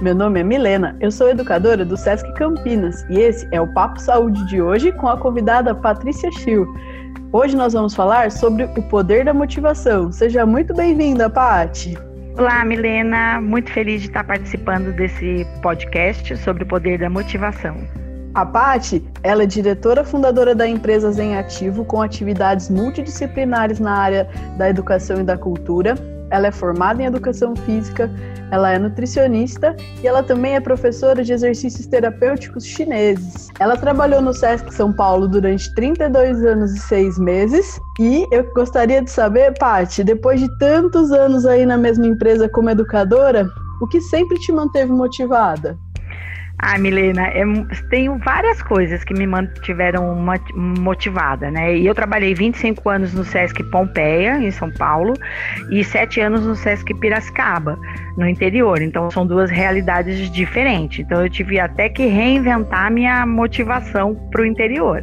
Meu nome é Milena, eu sou educadora do Sesc Campinas e esse é o Papo Saúde de hoje com a convidada Patrícia Schill. Hoje nós vamos falar sobre o poder da motivação. Seja muito bem-vinda, Pati. Olá, Milena. Muito feliz de estar participando desse podcast sobre o poder da motivação. A Pati, ela é diretora fundadora da empresa Zen Ativo, com atividades multidisciplinares na área da educação e da cultura. Ela é formada em educação física, ela é nutricionista e ela também é professora de exercícios terapêuticos chineses. Ela trabalhou no SESC São Paulo durante 32 anos e 6 meses. E eu gostaria de saber, Paty, depois de tantos anos aí na mesma empresa como educadora, o que sempre te manteve motivada? Ah, Milena, é, tenho várias coisas que me mantiveram motivada, né? E eu trabalhei 25 anos no Sesc Pompeia, em São Paulo, e 7 anos no Sesc Piracicaba, no interior. Então, são duas realidades diferentes. Então, eu tive até que reinventar minha motivação para o interior.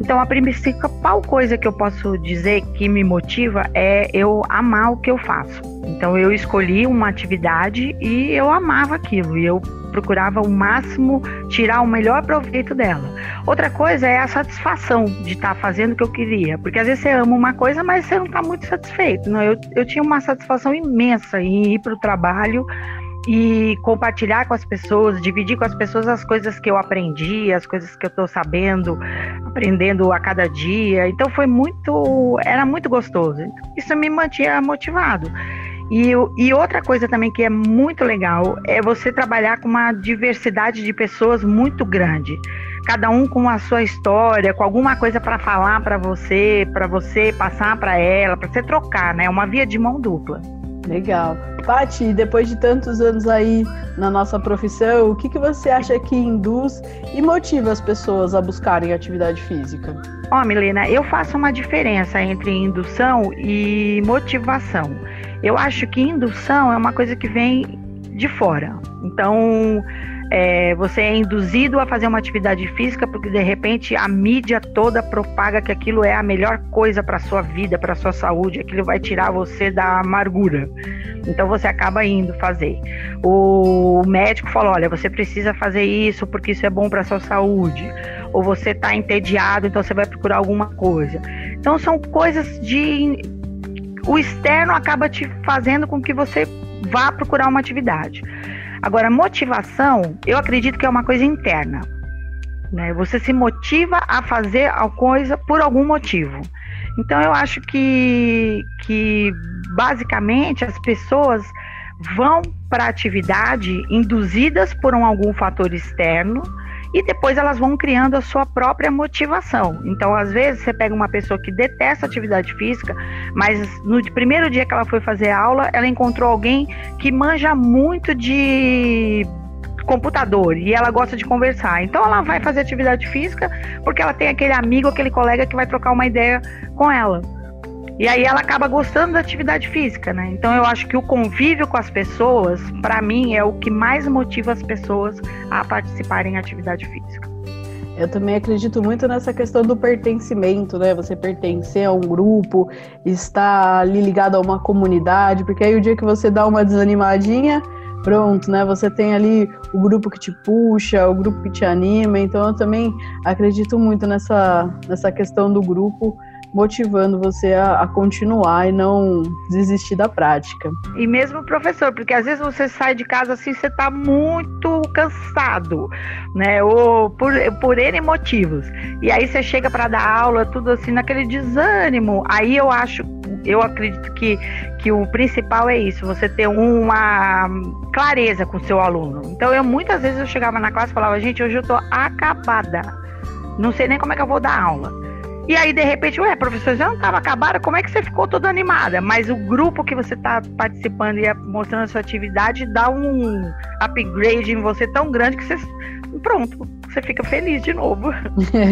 Então, a principal coisa que eu posso dizer que me motiva é eu amar o que eu faço. Então, eu escolhi uma atividade e eu amava aquilo. E eu procurava o máximo tirar o melhor proveito dela. Outra coisa é a satisfação de estar tá fazendo o que eu queria, porque às vezes você ama uma coisa, mas você não está muito satisfeito. Não? Eu, eu tinha uma satisfação imensa em ir para o trabalho e compartilhar com as pessoas, dividir com as pessoas as coisas que eu aprendi, as coisas que eu estou sabendo, aprendendo a cada dia. Então foi muito, era muito gostoso. Isso me mantinha motivado. E, e, outra coisa também que é muito legal é você trabalhar com uma diversidade de pessoas muito grande. Cada um com a sua história, com alguma coisa para falar para você, para você passar para ela, para você trocar, né? Uma via de mão dupla. Legal. Pati, depois de tantos anos aí na nossa profissão, o que, que você acha que induz e motiva as pessoas a buscarem atividade física? Ó, oh, Milena, eu faço uma diferença entre indução e motivação. Eu acho que indução é uma coisa que vem de fora. Então, é, você é induzido a fazer uma atividade física porque de repente a mídia toda propaga que aquilo é a melhor coisa para sua vida, para sua saúde, aquilo vai tirar você da amargura. Então você acaba indo fazer. O médico falou: olha, você precisa fazer isso porque isso é bom para sua saúde. Ou você está entediado, então você vai procurar alguma coisa. Então são coisas de o externo acaba te fazendo com que você vá procurar uma atividade. Agora, motivação, eu acredito que é uma coisa interna. Né? Você se motiva a fazer a coisa por algum motivo. Então, eu acho que, que basicamente as pessoas vão para a atividade induzidas por um, algum fator externo e depois elas vão criando a sua própria motivação. Então, às vezes, você pega uma pessoa que detesta atividade física, mas no primeiro dia que ela foi fazer aula, ela encontrou alguém que manja muito de computador e ela gosta de conversar. Então ela vai fazer atividade física porque ela tem aquele amigo, aquele colega que vai trocar uma ideia com ela. E aí ela acaba gostando da atividade física, né? Então eu acho que o convívio com as pessoas, para mim, é o que mais motiva as pessoas a participarem em atividade física. Eu também acredito muito nessa questão do pertencimento, né? Você pertencer a um grupo, estar ali ligado a uma comunidade, porque aí o dia que você dá uma desanimadinha, pronto, né? Você tem ali o grupo que te puxa, o grupo que te anima. Então eu também acredito muito nessa, nessa questão do grupo motivando você a, a, continuar e não desistir da prática. E mesmo professor, porque às vezes você sai de casa assim, você está muito cansado, né? Ou por, por N motivos. E aí você chega para dar aula, tudo assim, naquele desânimo. Aí eu acho, eu acredito que, que o principal é isso, você ter uma clareza com o seu aluno. Então eu muitas vezes eu chegava na classe e falava, gente, hoje eu tô acabada. Não sei nem como é que eu vou dar aula. E aí, de repente, ué, professor, já não estava acabada? Como é que você ficou toda animada? Mas o grupo que você está participando e mostrando a sua atividade dá um upgrade em você tão grande que você. Pronto, você fica feliz de novo.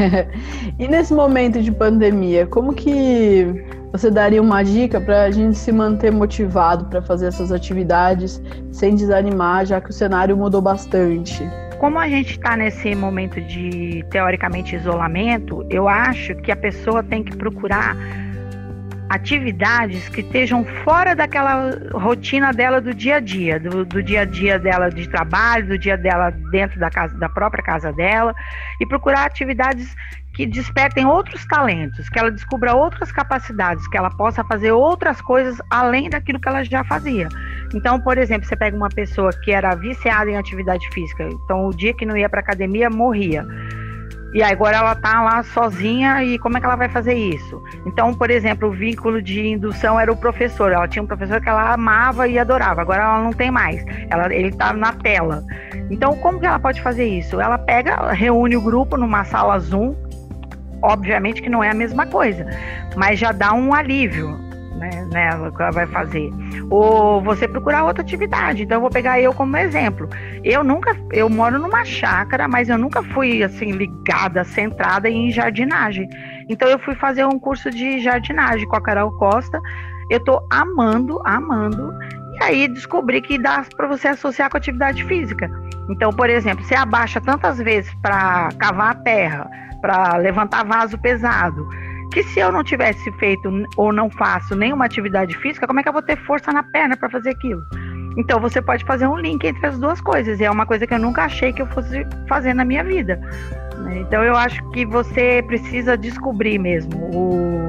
e nesse momento de pandemia, como que você daria uma dica para a gente se manter motivado para fazer essas atividades sem desanimar, já que o cenário mudou bastante? Como a gente está nesse momento de teoricamente isolamento, eu acho que a pessoa tem que procurar atividades que estejam fora daquela rotina dela do dia a dia, do, do, dia a dia dela de trabalho, do dia dela dentro da casa, da própria casa dela, e procurar atividades que despertem outros talentos, que ela descubra outras capacidades, que ela possa fazer outras coisas além daquilo que ela já fazia. Então, por exemplo, você pega uma pessoa que era viciada em atividade física, então o dia que não ia para academia morria. E agora ela está lá sozinha e como é que ela vai fazer isso? Então, por exemplo, o vínculo de indução era o professor. Ela tinha um professor que ela amava e adorava. Agora ela não tem mais. Ela, ele está na tela. Então, como que ela pode fazer isso? Ela pega, reúne o grupo numa sala Zoom. Obviamente que não é a mesma coisa, mas já dá um alívio né, nela que ela vai fazer. Ou você procurar outra atividade. Então eu vou pegar eu como exemplo. Eu nunca, eu moro numa chácara, mas eu nunca fui assim ligada, centrada em jardinagem. Então eu fui fazer um curso de jardinagem com a Carol Costa. Eu tô amando, amando. E aí descobri que dá para você associar com atividade física. Então, por exemplo, você abaixa tantas vezes para cavar a terra, para levantar vaso pesado, que se eu não tivesse feito ou não faço nenhuma atividade física, como é que eu vou ter força na perna para fazer aquilo? Então você pode fazer um link entre as duas coisas. E é uma coisa que eu nunca achei que eu fosse fazer na minha vida. Né? Então eu acho que você precisa descobrir mesmo o,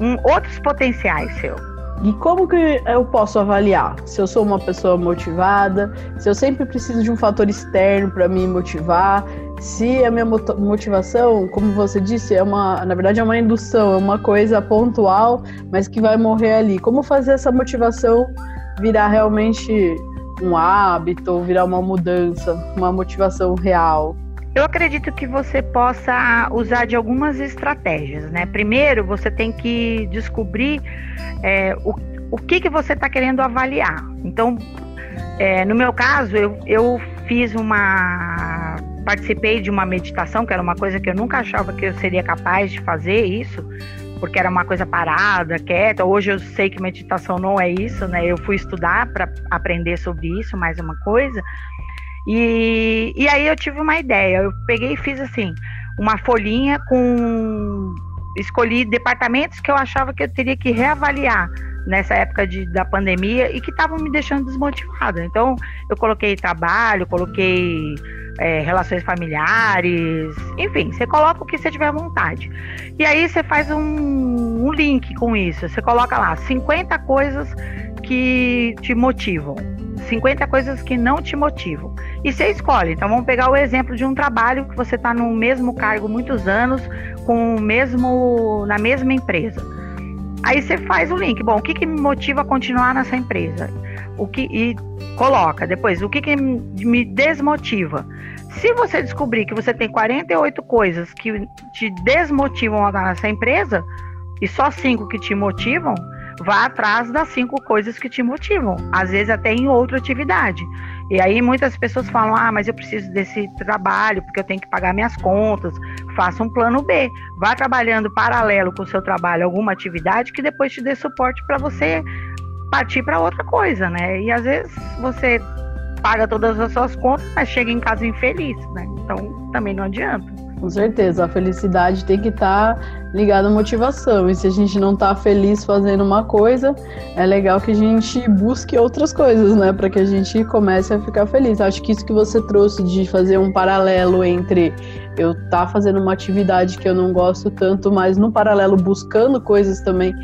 um, outros potenciais seus. E como que eu posso avaliar se eu sou uma pessoa motivada, se eu sempre preciso de um fator externo para me motivar, se a minha motivação, como você disse, é uma, na verdade é uma indução, é uma coisa pontual, mas que vai morrer ali. Como fazer essa motivação virar realmente um hábito, virar uma mudança, uma motivação real? Eu acredito que você possa usar de algumas estratégias, né? Primeiro, você tem que descobrir é, o, o que, que você está querendo avaliar. Então, é, no meu caso, eu, eu fiz uma participei de uma meditação, que era uma coisa que eu nunca achava que eu seria capaz de fazer isso, porque era uma coisa parada, quieta. Hoje eu sei que meditação não é isso, né? Eu fui estudar para aprender sobre isso, mais uma coisa. E, e aí eu tive uma ideia. Eu peguei e fiz assim, uma folhinha com. Escolhi departamentos que eu achava que eu teria que reavaliar nessa época de, da pandemia e que estavam me deixando desmotivada. Então, eu coloquei trabalho, coloquei é, relações familiares, enfim, você coloca o que você tiver vontade. E aí você faz um, um link com isso. Você coloca lá 50 coisas que te motivam. 50 coisas que não te motivam. E você escolhe. Então vamos pegar o exemplo de um trabalho que você está no mesmo cargo muitos anos, com o mesmo na mesma empresa. Aí você faz o link. Bom, o que, que me motiva a continuar nessa empresa? O que e coloca depois o que, que me desmotiva. Se você descobrir que você tem 48 coisas que te desmotivam a estar nessa empresa e só cinco que te motivam, vá atrás das cinco coisas que te motivam, às vezes até em outra atividade. E aí muitas pessoas falam: "Ah, mas eu preciso desse trabalho porque eu tenho que pagar minhas contas". Faça um plano B. Vá trabalhando paralelo com o seu trabalho alguma atividade que depois te dê suporte para você partir para outra coisa, né? E às vezes você paga todas as suas contas, mas chega em casa infeliz, né? Então também não adianta. Com certeza, a felicidade tem que estar tá ligada à motivação. E se a gente não está feliz fazendo uma coisa, é legal que a gente busque outras coisas, né? Para que a gente comece a ficar feliz. Acho que isso que você trouxe de fazer um paralelo entre eu tá fazendo uma atividade que eu não gosto tanto, mas no paralelo buscando coisas também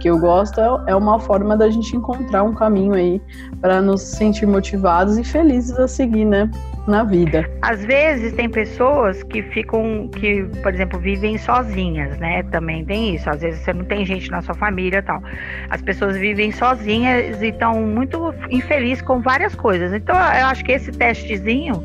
que eu gosto é, é uma forma da gente encontrar um caminho aí para nos sentir motivados e felizes a seguir, né, na vida. Às vezes tem pessoas que ficam, que, por exemplo, vivem sozinhas, né? Também tem isso. Às vezes você não tem gente na sua família, tal. As pessoas vivem sozinhas e estão muito infelizes com várias coisas. Então, eu acho que esse testezinho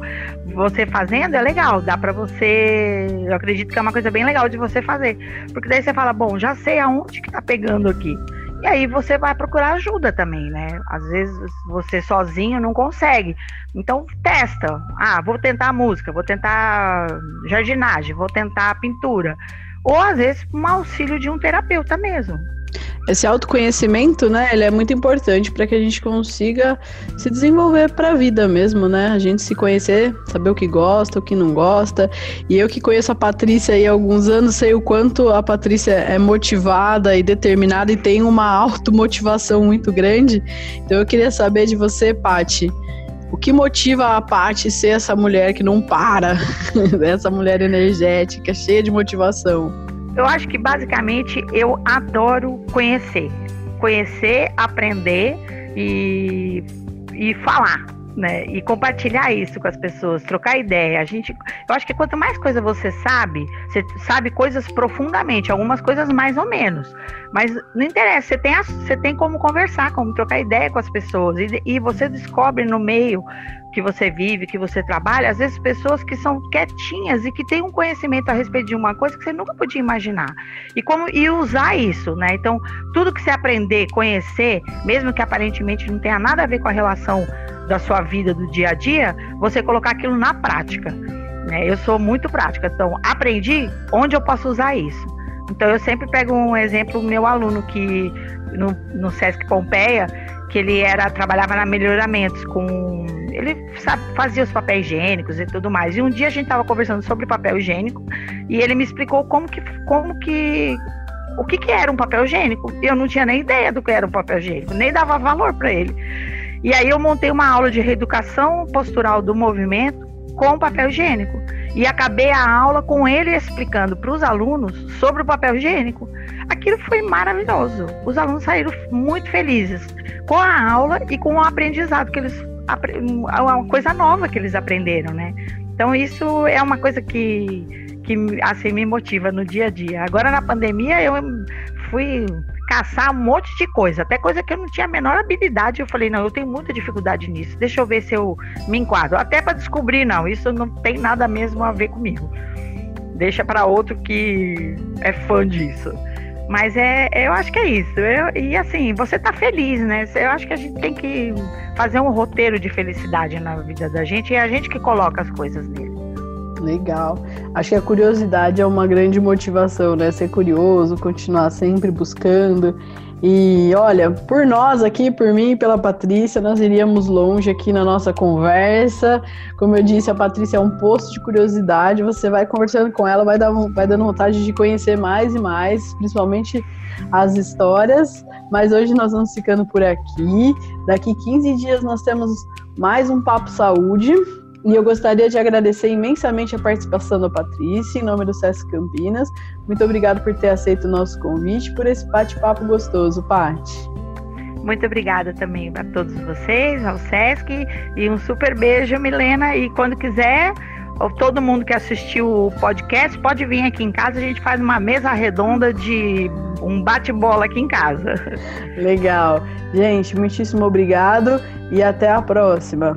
você fazendo é legal, dá para você, eu acredito que é uma coisa bem legal de você fazer, porque daí você fala, bom, já sei aonde que tá pegando aqui. E aí você vai procurar ajuda também, né? Às vezes você sozinho não consegue. Então testa. Ah, vou tentar música, vou tentar jardinagem, vou tentar pintura. Ou às vezes um auxílio de um terapeuta mesmo. Esse autoconhecimento, né, ele é muito importante para que a gente consiga se desenvolver para a vida mesmo, né? A gente se conhecer, saber o que gosta, o que não gosta. E eu que conheço a Patrícia aí há alguns anos, sei o quanto a Patrícia é motivada e determinada e tem uma automotivação muito grande. Então eu queria saber de você, Pati, o que motiva a Paty ser essa mulher que não para, essa mulher energética, cheia de motivação? Eu acho que basicamente eu adoro conhecer. Conhecer, aprender e, e falar né? E compartilhar isso com as pessoas, trocar ideia. A gente, eu acho que quanto mais coisa você sabe, você sabe coisas profundamente, algumas coisas mais ou menos. Mas não interessa, você tem, você tem como conversar, como trocar ideia com as pessoas. E, e você descobre no meio que você vive, que você trabalha, às vezes pessoas que são quietinhas e que têm um conhecimento a respeito de uma coisa que você nunca podia imaginar. E como e usar isso, né? Então, tudo que você aprender, conhecer, mesmo que aparentemente não tenha nada a ver com a relação da sua vida do dia a dia, você colocar aquilo na prática. Né? Eu sou muito prática, então aprendi onde eu posso usar isso. Então eu sempre pego um exemplo, meu aluno que no, no Sesc Pompeia, que ele era trabalhava na melhoramentos com ele sabe, fazia os papéis higiênicos e tudo mais. E um dia a gente estava conversando sobre papel higiênico e ele me explicou como que como que o que, que era um papel higiênico. Eu não tinha nem ideia do que era um papel higiênico, nem dava valor para ele. E aí eu montei uma aula de reeducação postural do movimento com papel higiênico. E acabei a aula com ele explicando para os alunos sobre o papel higiênico. Aquilo foi maravilhoso. Os alunos saíram muito felizes com a aula e com o aprendizado que eles uma coisa nova que eles aprenderam, né? Então isso é uma coisa que que assim me motiva no dia a dia. Agora na pandemia eu fui caçar um monte de coisa, até coisa que eu não tinha a menor habilidade. Eu falei, não, eu tenho muita dificuldade nisso. Deixa eu ver se eu me enquadro. Até para descobrir, não, isso não tem nada mesmo a ver comigo. Deixa para outro que é fã disso. Mas é, eu acho que é isso. Eu, e assim, você tá feliz, né? Eu acho que a gente tem que fazer um roteiro de felicidade na vida da gente e é a gente que coloca as coisas nele. Legal. Acho que a curiosidade é uma grande motivação, né? Ser curioso, continuar sempre buscando. E olha, por nós aqui, por mim e pela Patrícia, nós iríamos longe aqui na nossa conversa. Como eu disse, a Patrícia é um posto de curiosidade. Você vai conversando com ela, vai, dar, vai dando vontade de conhecer mais e mais, principalmente as histórias. Mas hoje nós vamos ficando por aqui. Daqui 15 dias nós temos mais um Papo Saúde. E eu gostaria de agradecer imensamente a participação da Patrícia, em nome do SESC Campinas. Muito obrigado por ter aceito o nosso convite, por esse bate-papo gostoso, Paty. Muito obrigada também a todos vocês, ao SESC, e um super beijo, Milena. E quando quiser, todo mundo que assistiu o podcast pode vir aqui em casa, a gente faz uma mesa redonda de um bate-bola aqui em casa. Legal. Gente, muitíssimo obrigado e até a próxima.